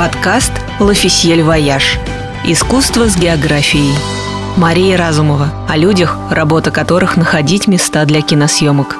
Подкаст «L'Officiel Voyage». Искусство с географией. Мария Разумова. О людях, работа которых находить места для киносъемок.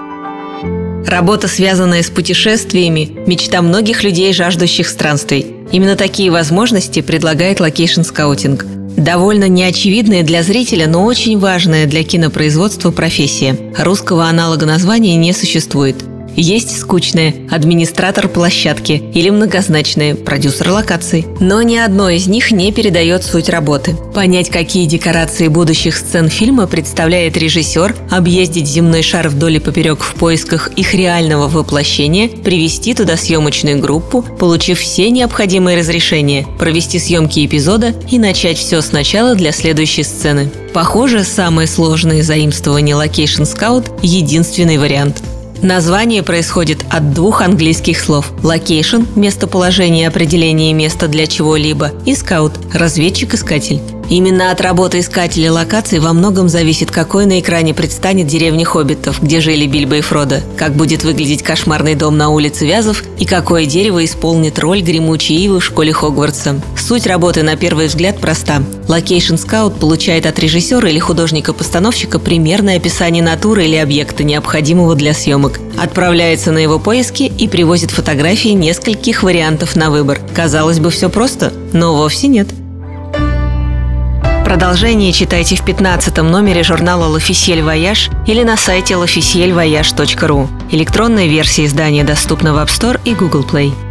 Работа, связанная с путешествиями, мечта многих людей, жаждущих странствий. Именно такие возможности предлагает location scouting. Довольно неочевидная для зрителя, но очень важная для кинопроизводства профессия. Русского аналога названия не существует. Есть скучное – администратор площадки или многозначное – продюсер локаций. Но ни одно из них не передает суть работы. Понять, какие декорации будущих сцен фильма представляет режиссер, объездить земной шар вдоль и поперек в поисках их реального воплощения, привести туда съемочную группу, получив все необходимые разрешения, провести съемки эпизода и начать все сначала для следующей сцены. Похоже, самое сложное заимствование Location Scout – единственный вариант – Название происходит от двух английских слов – location – местоположение, определение места для чего-либо, и scout – разведчик-искатель. Именно от работы искателя локаций во многом зависит, какой на экране предстанет деревня Хоббитов, где жили Бильбо и Фродо, как будет выглядеть кошмарный дом на улице Вязов и какое дерево исполнит роль гремучей ивы в школе Хогвартса. Суть работы на первый взгляд проста. Location scout получает от режиссера или художника-постановщика примерное описание натуры или объекта, необходимого для съемок, отправляется на его поиски и привозит фотографии нескольких вариантов на выбор. Казалось бы, все просто, но вовсе нет. Продолжение читайте в 15 номере журнала «L'Officiel Voyage» или на сайте lofficielvoyage.ru. Электронная версия издания доступна в App Store и Google Play.